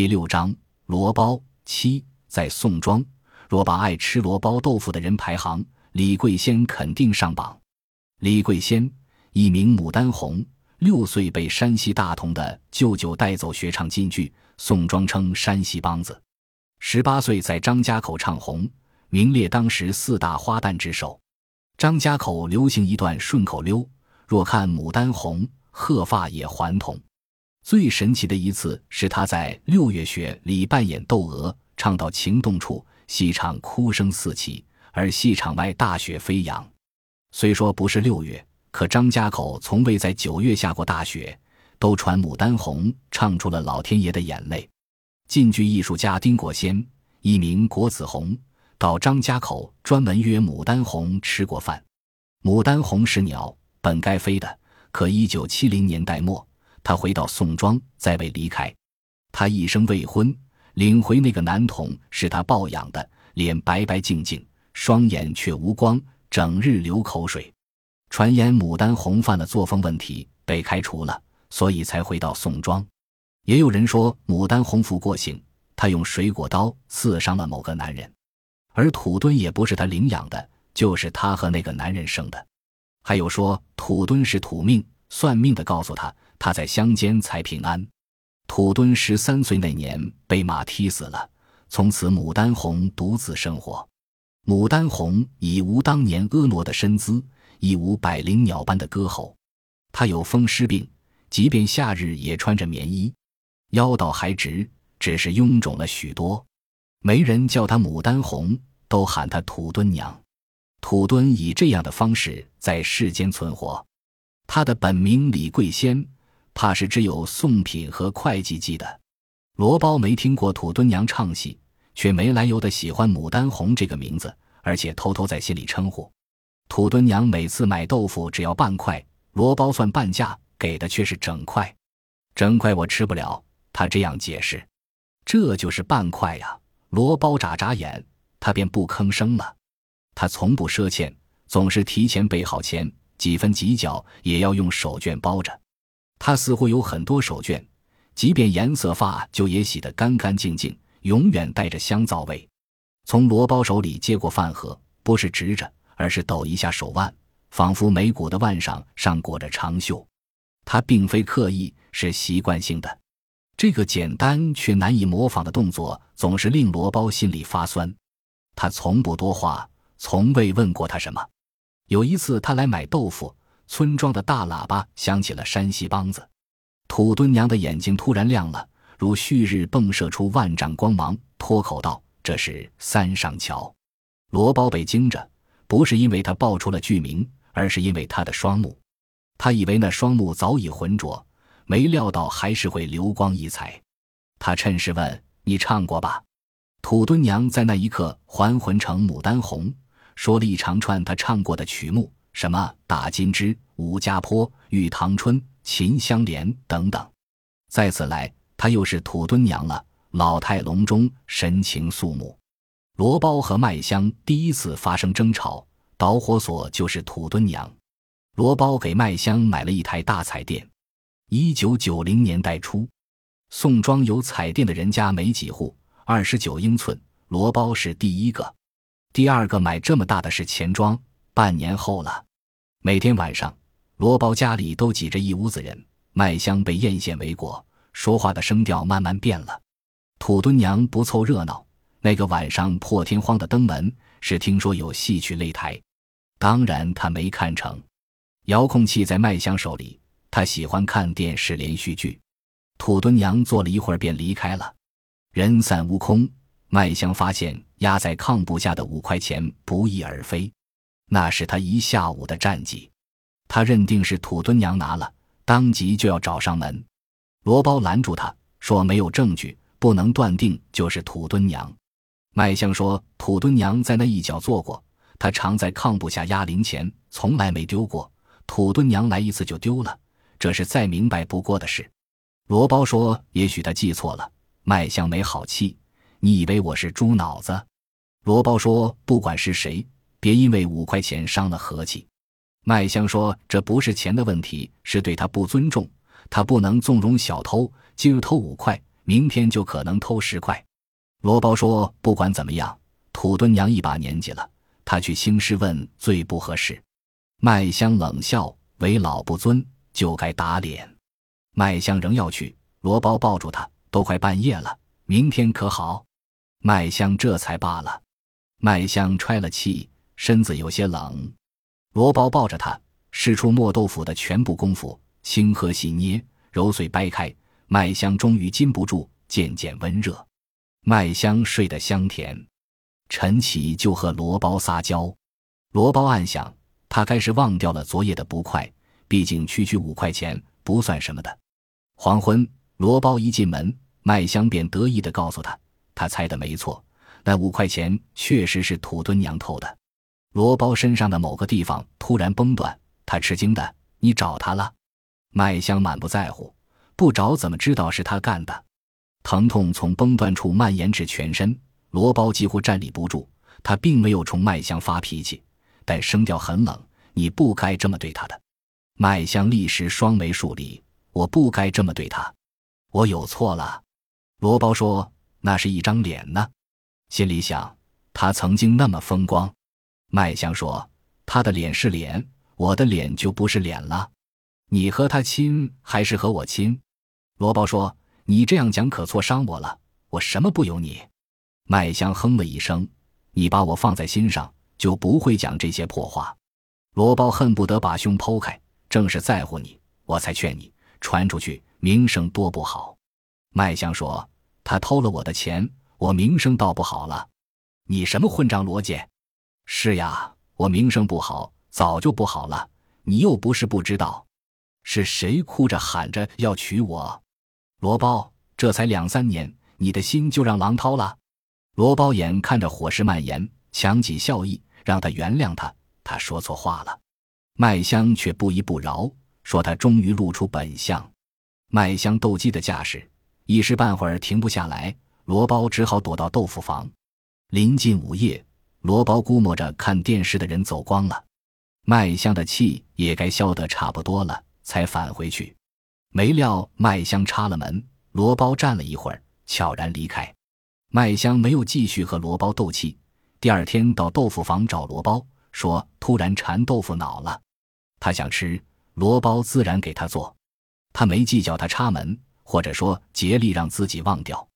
第六章罗包七，在宋庄，若把爱吃萝包豆腐的人排行，李桂仙肯定上榜。李桂仙，一名牡丹红，六岁被山西大同的舅舅带走学唱京剧，宋庄称山西梆子。十八岁在张家口唱红，名列当时四大花旦之首。张家口流行一段顺口溜：若看牡丹红，鹤发也还童。最神奇的一次是他在六月雪里扮演窦娥，唱到情动处，戏场哭声四起，而戏场外大雪飞扬。虽说不是六月，可张家口从未在九月下过大雪，都传牡丹红唱出了老天爷的眼泪。晋剧艺术家丁国先，一名国子红，到张家口专门约牡丹红吃过饭。牡丹红是鸟，本该飞的，可一九七零年代末。他回到宋庄，再未离开。他一生未婚，领回那个男童是他抱养的，脸白白净净，双眼却无光，整日流口水。传言牡丹红犯了作风问题，被开除了，所以才回到宋庄。也有人说牡丹红服过性，他用水果刀刺伤了某个男人，而土墩也不是他领养的，就是他和那个男人生的。还有说土墩是土命，算命的告诉他。他在乡间才平安。土墩十三岁那年被马踢死了，从此牡丹红独自生活。牡丹红已无当年婀娜的身姿，亦无百灵鸟般的歌喉。他有风湿病，即便夏日也穿着棉衣，腰倒还直，只是臃肿了许多。没人叫他牡丹红，都喊他土墩娘。土墩以这样的方式在世间存活。他的本名李桂仙。怕是只有宋品和会计记得，罗包没听过土墩娘唱戏，却没来由的喜欢牡丹红这个名字，而且偷偷在心里称呼。土墩娘每次买豆腐只要半块，罗包算半价，给的却是整块。整块我吃不了，他这样解释。这就是半块呀。罗包眨眨眼，他便不吭声了。他从不赊欠，总是提前备好钱，几分几角也要用手绢包着。他似乎有很多手绢，即便颜色发就也洗得干干净净，永远带着香皂味。从罗包手里接过饭盒，不是直着，而是抖一下手腕，仿佛眉骨的腕上上裹着长袖。他并非刻意，是习惯性的。这个简单却难以模仿的动作，总是令罗包心里发酸。他从不多话，从未问过他什么。有一次，他来买豆腐。村庄的大喇叭响起了山西梆子，土墩娘的眼睛突然亮了，如旭日迸射出万丈光芒，脱口道：“这是三上桥。”罗包被惊着，不是因为他报出了剧名，而是因为他的双目。他以为那双目早已浑浊，没料到还是会流光溢彩。他趁势问：“你唱过吧？”土墩娘在那一刻还魂成牡丹红，说了一长串他唱过的曲目。什么打金枝、吴家坡、玉堂春、秦香莲等等，再次来，她又是土墩娘了。老态龙钟，神情肃穆。罗包和麦香第一次发生争吵，导火索就是土墩娘。罗包给麦香买了一台大彩电。一九九零年代初，宋庄有彩电的人家没几户，二十九英寸。罗包是第一个，第二个买这么大的是钱庄。半年后了，每天晚上，罗包家里都挤着一屋子人，麦香被艳羡为果，说话的声调慢慢变了。土墩娘不凑热闹，那个晚上破天荒的登门，是听说有戏曲擂台，当然他没看成。遥控器在麦香手里，他喜欢看电视连续剧。土墩娘坐了一会儿便离开了，人散屋空。麦香发现压在炕布下的五块钱不翼而飞。那是他一下午的战绩，他认定是土墩娘拿了，当即就要找上门。罗包拦住他说：“没有证据，不能断定就是土墩娘。”麦香说：“土墩娘在那一角坐过，他常在炕布下压零钱，从来没丢过。土墩娘来一次就丢了，这是再明白不过的事。”罗包说：“也许他记错了。”麦香没好气：“你以为我是猪脑子？”罗包说：“不管是谁。”别因为五块钱伤了和气。麦香说：“这不是钱的问题，是对他不尊重。他不能纵容小偷，今儿偷五块，明天就可能偷十块。罗包说：“不管怎么样，土墩娘一把年纪了，他去兴师问罪不合适。”麦香冷笑：“为老不尊，就该打脸。”麦香仍要去，罗包抱住他：“都快半夜了，明天可好？”麦香这才罢了。麦香揣了气，身子有些冷。罗包抱着他，使出磨豆腐的全部功夫，轻喝细捏，揉碎掰开。麦香终于禁不住，渐渐温热。麦香睡得香甜。晨起就和罗包撒娇。罗包暗想，他该是忘掉了昨夜的不快，毕竟区区五块钱不算什么的。黄昏，罗包一进门，麦香便得意地告诉他，他猜的没错。那五块钱确实是土墩娘偷的。罗包身上的某个地方突然崩断，他吃惊的：“你找他了？”麦香满不在乎：“不找怎么知道是他干的？”疼痛从崩断处蔓延至全身，罗包几乎站立不住。他并没有冲麦香发脾气，但声调很冷：“你不该这么对他的。”麦香立时双眉竖立：“我不该这么对他，我有错了。”罗包说：“那是一张脸呢。”心里想，他曾经那么风光。麦香说：“他的脸是脸，我的脸就不是脸了。你和他亲还是和我亲？”罗包说：“你这样讲可挫伤我了，我什么不由你。”麦香哼了一声：“你把我放在心上，就不会讲这些破话。”罗包恨不得把胸剖开，正是在乎你，我才劝你传出去，名声多不好。麦香说：“他偷了我的钱。”我名声倒不好了，你什么混账逻辑？是呀，我名声不好，早就不好了。你又不是不知道，是谁哭着喊着要娶我？罗包，这才两三年，你的心就让狼掏了？罗包眼看着火势蔓延，强挤笑意，让他原谅他。他说错话了。麦香却不依不饶，说他终于露出本相。麦香斗鸡的架势，一时半会儿停不下来。罗包只好躲到豆腐房。临近午夜，罗包估摸着看电视的人走光了，麦香的气也该消得差不多了，才返回去。没料麦香插了门，罗包站了一会儿，悄然离开。麦香没有继续和罗包斗气。第二天到豆腐房找罗包，说突然馋豆腐脑了，他想吃，罗包自然给他做。他没计较他插门，或者说竭力让自己忘掉。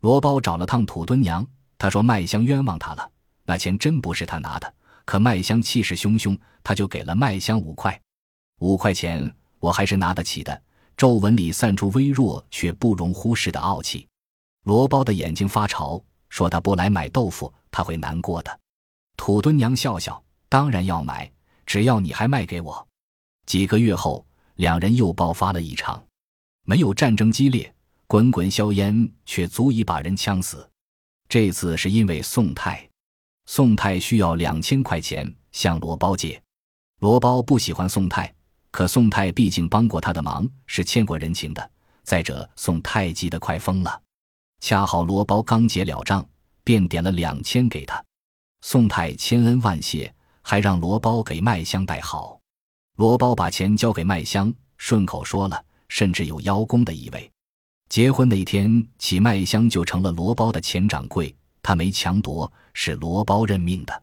罗包找了趟土墩娘，他说麦香冤枉他了，那钱真不是他拿的。可麦香气势汹汹，他就给了麦香五块。五块钱我还是拿得起的。皱纹里散出微弱却不容忽视的傲气。罗包的眼睛发潮，说他不来买豆腐，他会难过的。土墩娘笑笑，当然要买，只要你还卖给我。几个月后，两人又爆发了一场，没有战争激烈。滚滚硝烟却足以把人呛死。这次是因为宋太，宋太需要两千块钱向罗包借。罗包不喜欢宋太，可宋太毕竟帮过他的忙，是欠过人情的。再者，宋太急得快疯了。恰好罗包刚结了账，便点了两千给他。宋太千恩万谢，还让罗包给麦香带好。罗包把钱交给麦香，顺口说了，甚至有邀功的意味。结婚那天起，麦香就成了罗包的钱掌柜。他没强夺，是罗包任命的。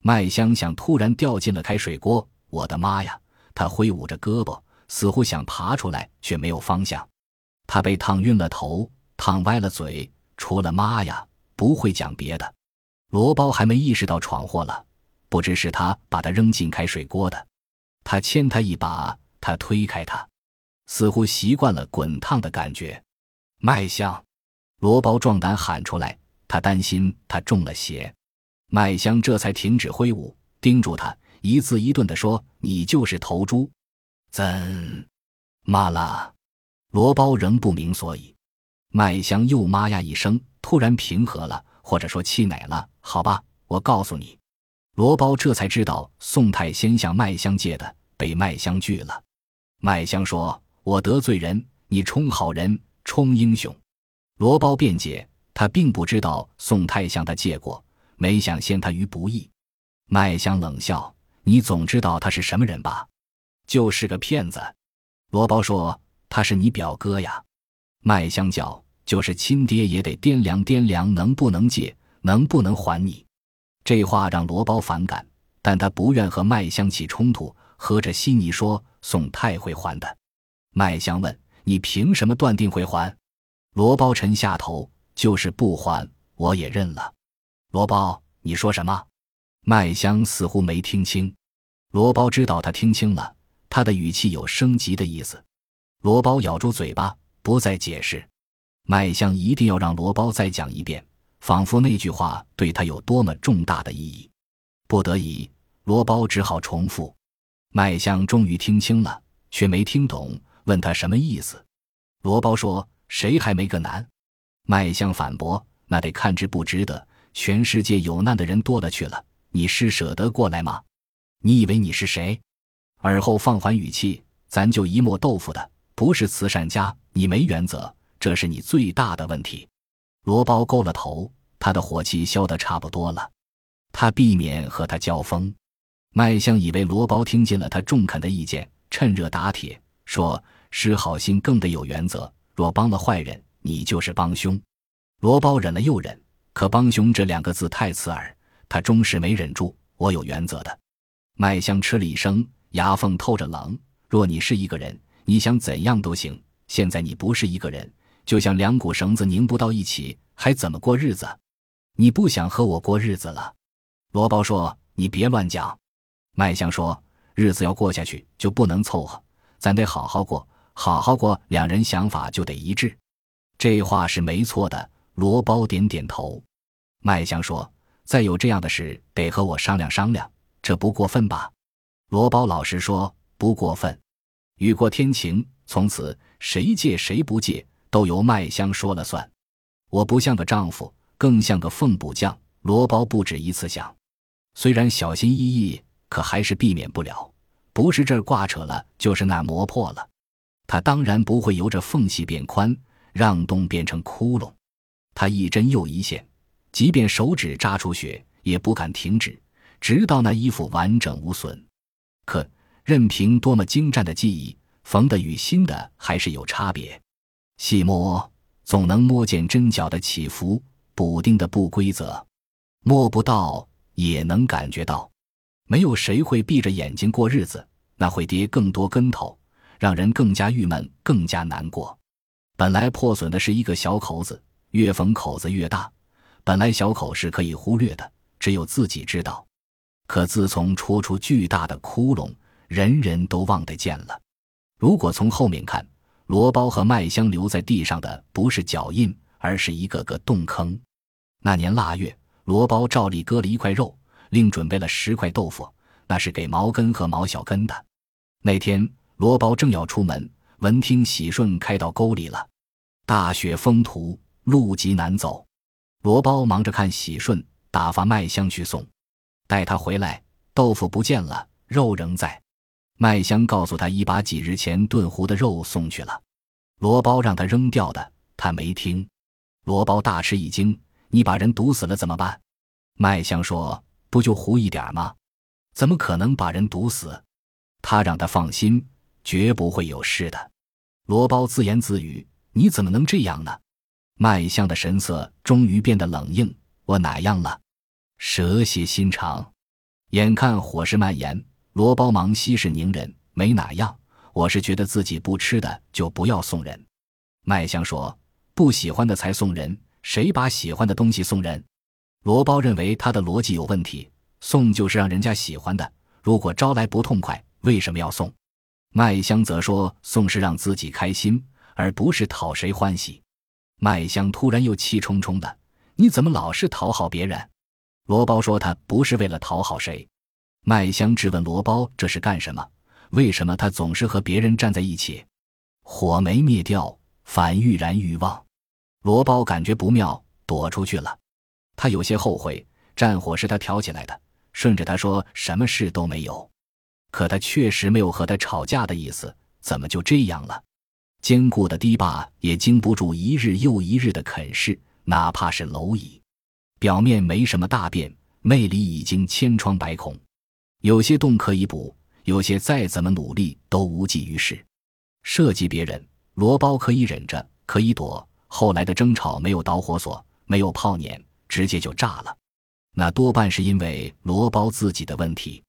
麦香想突然掉进了开水锅，我的妈呀！他挥舞着胳膊，似乎想爬出来，却没有方向。他被烫晕了头，烫歪了嘴，除了妈呀，不会讲别的。罗包还没意识到闯祸了，不知是他把他扔进开水锅的。他牵他一把，他推开他，似乎习惯了滚烫的感觉。麦香，罗包壮胆喊出来，他担心他中了邪。麦香这才停止挥舞，盯住他，一字一顿地说：“你就是头猪。”怎，妈了？罗包仍不明所以。麦香又妈呀一声，突然平和了，或者说气馁了。好吧，我告诉你。罗包这才知道宋太先向麦香借的，被麦香拒了。麦香说：“我得罪人，你充好人。”充英雄，罗包辩解，他并不知道宋太向他借过，没想陷他于不义。麦香冷笑：“你总知道他是什么人吧？就是个骗子。”罗包说：“他是你表哥呀。”麦香叫：“就是亲爹也得掂量掂量，能不能借，能不能还你。这话让罗包反感，但他不愿和麦香起冲突，合着稀泥说宋太会还的。麦香问：“你凭什么断定会还？”罗包沉下头，就是不还，我也认了。罗包，你说什么？麦香似乎没听清。罗包知道他听清了，他的语气有升级的意思。罗包咬住嘴巴，不再解释。麦香一定要让罗包再讲一遍，仿佛那句话对他有多么重大的意义。不得已，罗包只好重复。麦香终于听清了，却没听懂，问他什么意思。罗包说：“谁还没个难？”麦香反驳：“那得看值不值得。全世界有难的人多了去了，你是舍得过来吗？你以为你是谁？”而后放缓语气：“咱就一磨豆腐的。”不是慈善家，你没原则，这是你最大的问题。罗包勾了头，他的火气消得差不多了。他避免和他交锋。麦香以为罗包听进了他中肯的意见，趁热打铁说：“施好心更得有原则，若帮了坏人，你就是帮凶。”罗包忍了又忍，可“帮凶”这两个字太刺耳，他终是没忍住。我有原则的。麦香吃了一声，牙缝透着冷。若你是一个人。你想怎样都行。现在你不是一个人，就像两股绳子拧不到一起，还怎么过日子？你不想和我过日子了？罗包说：“你别乱讲。”麦香说：“日子要过下去，就不能凑合，咱得好好过，好好过。两人想法就得一致。”这话是没错的。罗包点点头。麦香说：“再有这样的事，得和我商量商量，这不过分吧？”罗包老实说：“不过分。”雨过天晴，从此谁借谁不借都由麦香说了算。我不像个丈夫，更像个缝补匠。罗包不止一次想，虽然小心翼翼，可还是避免不了。不是这儿挂扯了，就是那磨破了。他当然不会由着缝隙变宽，让洞变成窟窿。他一针又一线，即便手指扎出血，也不敢停止，直到那衣服完整无损。可。任凭多么精湛的技艺，缝的与新的还是有差别。细摸总能摸见针脚的起伏，补丁的不规则；摸不到也能感觉到。没有谁会闭着眼睛过日子，那会跌更多跟头，让人更加郁闷，更加难过。本来破损的是一个小口子，越缝口子越大。本来小口是可以忽略的，只有自己知道。可自从戳出巨大的窟窿，人人都望得见了。如果从后面看，罗包和麦香留在地上的不是脚印，而是一个个洞坑。那年腊月，罗包照例割了一块肉，另准备了十块豆腐，那是给毛根和毛小根的。那天，罗包正要出门，闻听喜顺开到沟里了。大雪封途，路极难走。罗包忙着看喜顺，打发麦香去送。待他回来，豆腐不见了，肉仍在。麦香告诉他，已把几日前炖糊的肉送去了。罗包让他扔掉的，他没听。罗包大吃一惊：“你把人毒死了怎么办？”麦香说：“不就糊一点吗？怎么可能把人毒死？”他让他放心，绝不会有事的。罗包自言自语：“你怎么能这样呢？”麦香的神色终于变得冷硬：“我哪样了？蛇蝎心肠。”眼看火势蔓延。罗包忙息事宁人，没哪样。我是觉得自己不吃的就不要送人。麦香说：“不喜欢的才送人，谁把喜欢的东西送人？”罗包认为他的逻辑有问题，送就是让人家喜欢的。如果招来不痛快，为什么要送？麦香则说：“送是让自己开心，而不是讨谁欢喜。”麦香突然又气冲冲的：“你怎么老是讨好别人？”罗包说：“他不是为了讨好谁。”麦香质问罗包：“这是干什么？为什么他总是和别人站在一起？”火没灭掉，反欲燃欲旺。罗包感觉不妙，躲出去了。他有些后悔，战火是他挑起来的，顺着他说什么事都没有。可他确实没有和他吵架的意思，怎么就这样了？坚固的堤坝也经不住一日又一日的啃噬，哪怕是蝼蚁，表面没什么大变，内里已经千疮百孔。有些洞可以补，有些再怎么努力都无济于事。涉及别人，罗包可以忍着，可以躲，后来的争吵没有导火索，没有炮碾，直接就炸了。那多半是因为罗包自己的问题。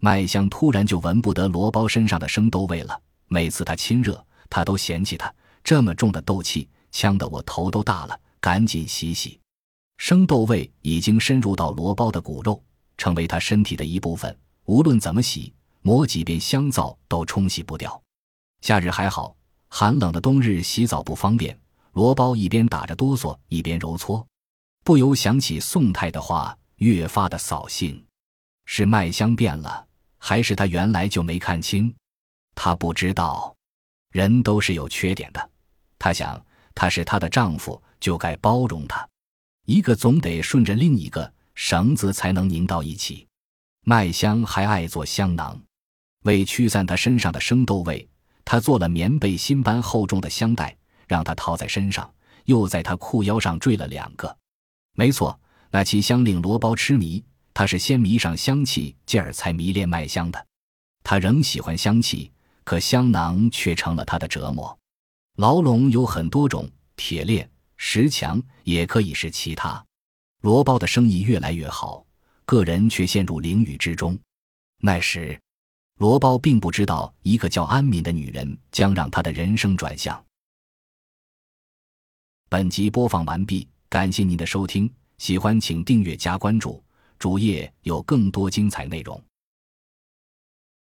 麦香突然就闻不得罗包身上的生豆味了，每次他亲热，他都嫌弃他这么重的斗气，呛得我头都大了，赶紧洗洗。生豆味已经深入到罗包的骨肉，成为他身体的一部分，无论怎么洗，抹几遍香皂都冲洗不掉。夏日还好，寒冷的冬日洗澡不方便。罗包一边打着哆嗦，一边揉搓，不由想起宋太的话，越发的扫兴。是麦香变了。还是他原来就没看清，他不知道，人都是有缺点的。他想，他是她的丈夫，就该包容她。一个总得顺着另一个，绳子才能拧到一起。麦香还爱做香囊，为驱散她身上的生豆味，她做了棉被芯般厚重的香袋，让她套在身上，又在她裤腰上坠了两个。没错，那奇香令罗包痴迷。他是先迷上香气，继而才迷恋麦香的。他仍喜欢香气，可香囊却成了他的折磨。牢笼有很多种，铁链、石墙，也可以是其他。罗包的生意越来越好，个人却陷入囹圄之中。那时，罗包并不知道一个叫安敏的女人将让他的人生转向。本集播放完毕，感谢您的收听，喜欢请订阅加关注。主页有更多精彩内容。